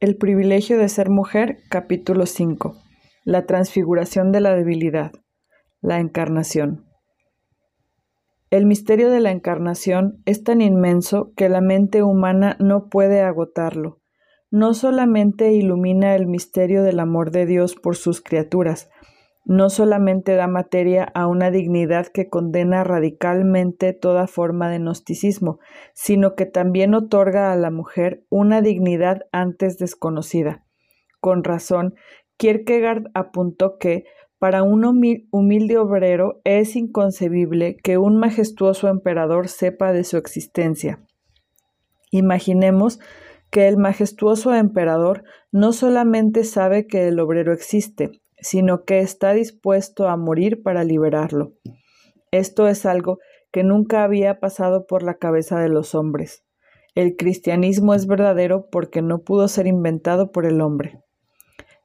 El privilegio de ser mujer, capítulo 5. La transfiguración de la debilidad. La encarnación. El misterio de la encarnación es tan inmenso que la mente humana no puede agotarlo. No solamente ilumina el misterio del amor de Dios por sus criaturas, no solamente da materia a una dignidad que condena radicalmente toda forma de gnosticismo, sino que también otorga a la mujer una dignidad antes desconocida. Con razón, Kierkegaard apuntó que para un humilde obrero es inconcebible que un majestuoso emperador sepa de su existencia. Imaginemos que el majestuoso emperador no solamente sabe que el obrero existe, sino que está dispuesto a morir para liberarlo. Esto es algo que nunca había pasado por la cabeza de los hombres. El cristianismo es verdadero porque no pudo ser inventado por el hombre.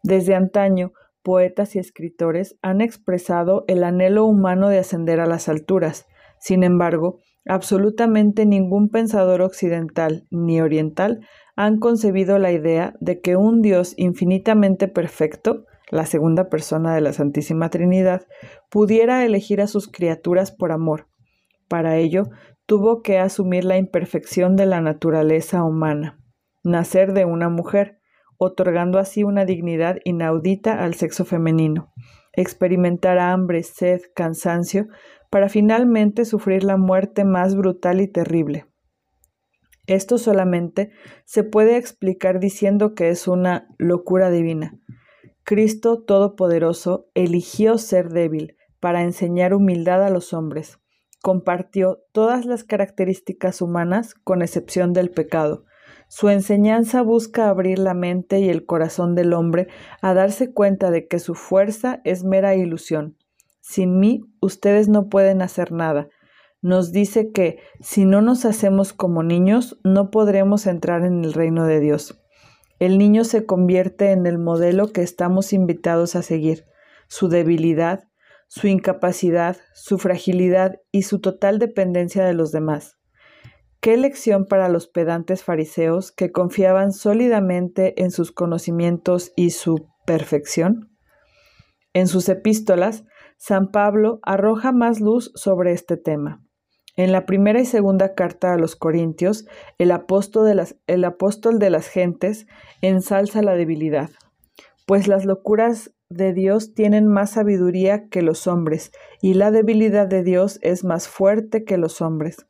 Desde antaño, poetas y escritores han expresado el anhelo humano de ascender a las alturas. Sin embargo, absolutamente ningún pensador occidental ni oriental han concebido la idea de que un Dios infinitamente perfecto la segunda persona de la Santísima Trinidad, pudiera elegir a sus criaturas por amor. Para ello, tuvo que asumir la imperfección de la naturaleza humana, nacer de una mujer, otorgando así una dignidad inaudita al sexo femenino, experimentar hambre, sed, cansancio, para finalmente sufrir la muerte más brutal y terrible. Esto solamente se puede explicar diciendo que es una locura divina, Cristo Todopoderoso eligió ser débil para enseñar humildad a los hombres. Compartió todas las características humanas con excepción del pecado. Su enseñanza busca abrir la mente y el corazón del hombre a darse cuenta de que su fuerza es mera ilusión. Sin mí ustedes no pueden hacer nada. Nos dice que si no nos hacemos como niños no podremos entrar en el reino de Dios el niño se convierte en el modelo que estamos invitados a seguir. Su debilidad, su incapacidad, su fragilidad y su total dependencia de los demás. Qué lección para los pedantes fariseos que confiaban sólidamente en sus conocimientos y su perfección. En sus epístolas, San Pablo arroja más luz sobre este tema. En la primera y segunda carta a los Corintios, el apóstol, de las, el apóstol de las gentes ensalza la debilidad, pues las locuras de Dios tienen más sabiduría que los hombres, y la debilidad de Dios es más fuerte que los hombres.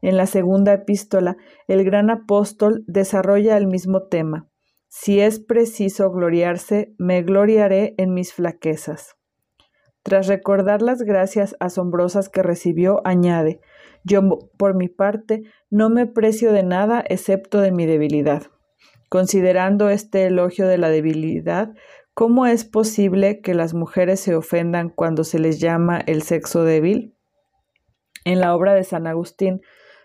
En la segunda epístola, el gran apóstol desarrolla el mismo tema. Si es preciso gloriarse, me gloriaré en mis flaquezas. Tras recordar las gracias asombrosas que recibió, añade, yo por mi parte no me precio de nada excepto de mi debilidad. Considerando este elogio de la debilidad, ¿cómo es posible que las mujeres se ofendan cuando se les llama el sexo débil? En la obra de San Agustín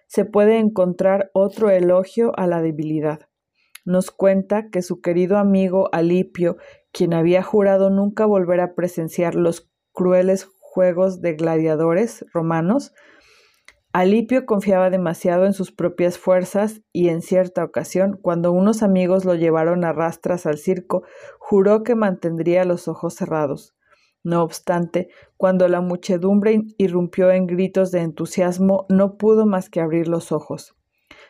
se puede encontrar otro elogio a la debilidad. Nos cuenta que su querido amigo Alipio, quien había jurado nunca volver a presenciar los crueles juegos de gladiadores romanos, Alipio confiaba demasiado en sus propias fuerzas y en cierta ocasión, cuando unos amigos lo llevaron a rastras al circo, juró que mantendría los ojos cerrados. No obstante, cuando la muchedumbre irrumpió en gritos de entusiasmo, no pudo más que abrir los ojos.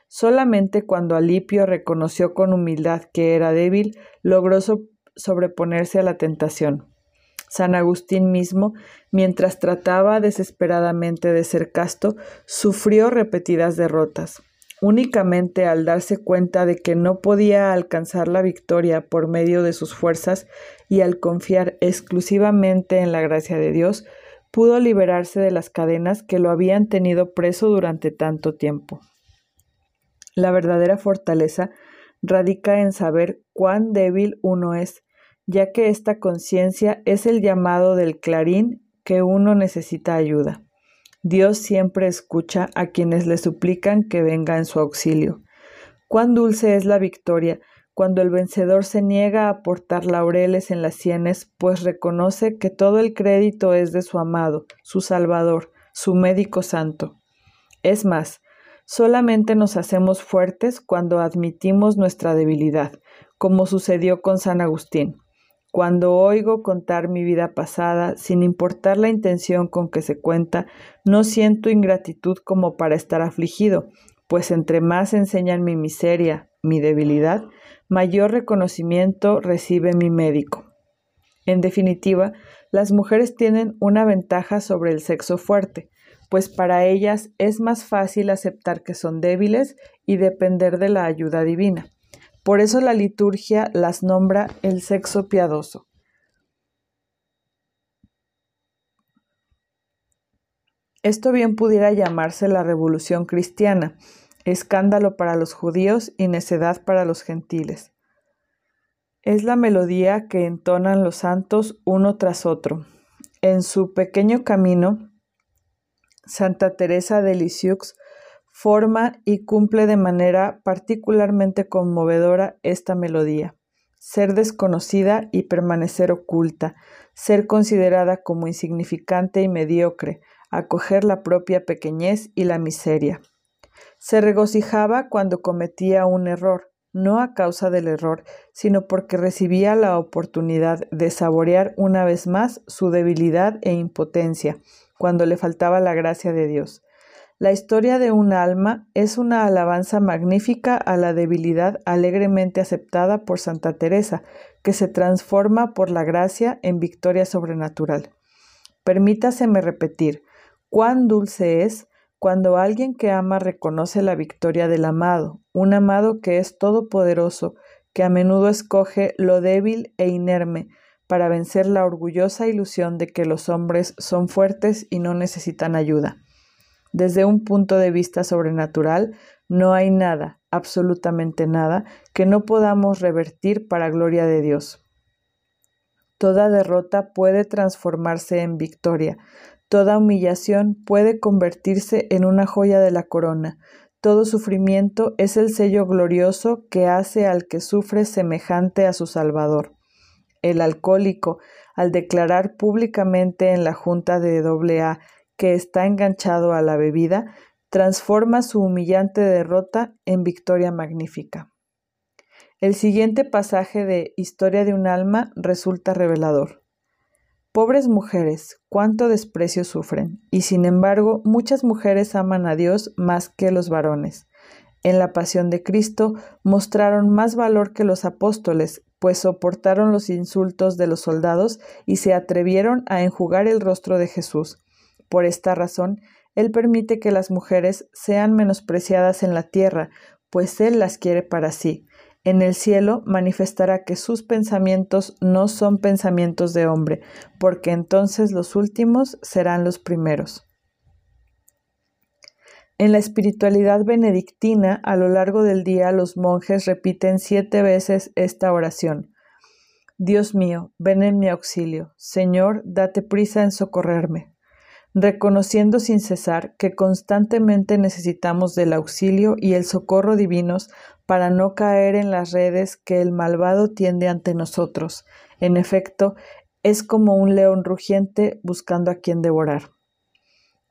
Solamente cuando Alipio reconoció con humildad que era débil, logró sobreponerse a la tentación. San Agustín mismo, mientras trataba desesperadamente de ser casto, sufrió repetidas derrotas. Únicamente al darse cuenta de que no podía alcanzar la victoria por medio de sus fuerzas y al confiar exclusivamente en la gracia de Dios, pudo liberarse de las cadenas que lo habían tenido preso durante tanto tiempo. La verdadera fortaleza radica en saber cuán débil uno es ya que esta conciencia es el llamado del clarín que uno necesita ayuda. Dios siempre escucha a quienes le suplican que venga en su auxilio. Cuán dulce es la victoria cuando el vencedor se niega a portar laureles en las sienes, pues reconoce que todo el crédito es de su amado, su Salvador, su médico santo. Es más, solamente nos hacemos fuertes cuando admitimos nuestra debilidad, como sucedió con San Agustín. Cuando oigo contar mi vida pasada, sin importar la intención con que se cuenta, no siento ingratitud como para estar afligido, pues entre más enseñan mi miseria, mi debilidad, mayor reconocimiento recibe mi médico. En definitiva, las mujeres tienen una ventaja sobre el sexo fuerte, pues para ellas es más fácil aceptar que son débiles y depender de la ayuda divina. Por eso la liturgia las nombra el sexo piadoso. Esto bien pudiera llamarse la revolución cristiana, escándalo para los judíos y necedad para los gentiles. Es la melodía que entonan los santos uno tras otro. En su pequeño camino, Santa Teresa de Lisieux forma y cumple de manera particularmente conmovedora esta melodía. Ser desconocida y permanecer oculta, ser considerada como insignificante y mediocre, acoger la propia pequeñez y la miseria. Se regocijaba cuando cometía un error, no a causa del error, sino porque recibía la oportunidad de saborear una vez más su debilidad e impotencia, cuando le faltaba la gracia de Dios. La historia de un alma es una alabanza magnífica a la debilidad alegremente aceptada por Santa Teresa, que se transforma por la gracia en victoria sobrenatural. Permítaseme repetir, cuán dulce es cuando alguien que ama reconoce la victoria del amado, un amado que es todopoderoso, que a menudo escoge lo débil e inerme para vencer la orgullosa ilusión de que los hombres son fuertes y no necesitan ayuda. Desde un punto de vista sobrenatural, no hay nada, absolutamente nada, que no podamos revertir para gloria de Dios. Toda derrota puede transformarse en victoria, toda humillación puede convertirse en una joya de la corona, todo sufrimiento es el sello glorioso que hace al que sufre semejante a su Salvador. El alcohólico, al declarar públicamente en la Junta de AA que está enganchado a la bebida, transforma su humillante derrota en victoria magnífica. El siguiente pasaje de Historia de un alma resulta revelador. Pobres mujeres, cuánto desprecio sufren, y sin embargo muchas mujeres aman a Dios más que los varones. En la pasión de Cristo mostraron más valor que los apóstoles, pues soportaron los insultos de los soldados y se atrevieron a enjugar el rostro de Jesús. Por esta razón, Él permite que las mujeres sean menospreciadas en la tierra, pues Él las quiere para sí. En el cielo manifestará que sus pensamientos no son pensamientos de hombre, porque entonces los últimos serán los primeros. En la espiritualidad benedictina, a lo largo del día los monjes repiten siete veces esta oración. Dios mío, ven en mi auxilio. Señor, date prisa en socorrerme reconociendo sin cesar que constantemente necesitamos del auxilio y el socorro divinos para no caer en las redes que el malvado tiende ante nosotros. En efecto, es como un león rugiente buscando a quien devorar.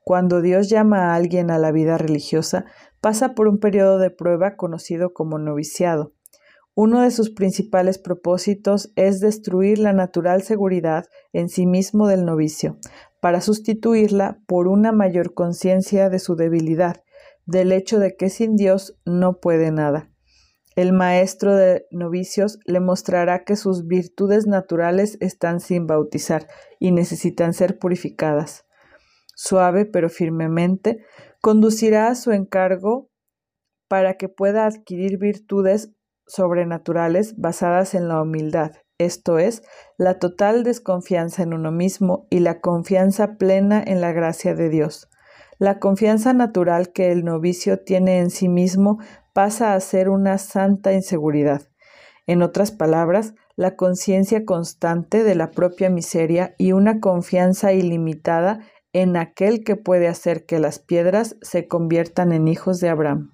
Cuando Dios llama a alguien a la vida religiosa, pasa por un periodo de prueba conocido como noviciado. Uno de sus principales propósitos es destruir la natural seguridad en sí mismo del novicio, para sustituirla por una mayor conciencia de su debilidad, del hecho de que sin Dios no puede nada. El maestro de novicios le mostrará que sus virtudes naturales están sin bautizar y necesitan ser purificadas. Suave pero firmemente, conducirá a su encargo para que pueda adquirir virtudes sobrenaturales basadas en la humildad, esto es, la total desconfianza en uno mismo y la confianza plena en la gracia de Dios. La confianza natural que el novicio tiene en sí mismo pasa a ser una santa inseguridad. En otras palabras, la conciencia constante de la propia miseria y una confianza ilimitada en aquel que puede hacer que las piedras se conviertan en hijos de Abraham.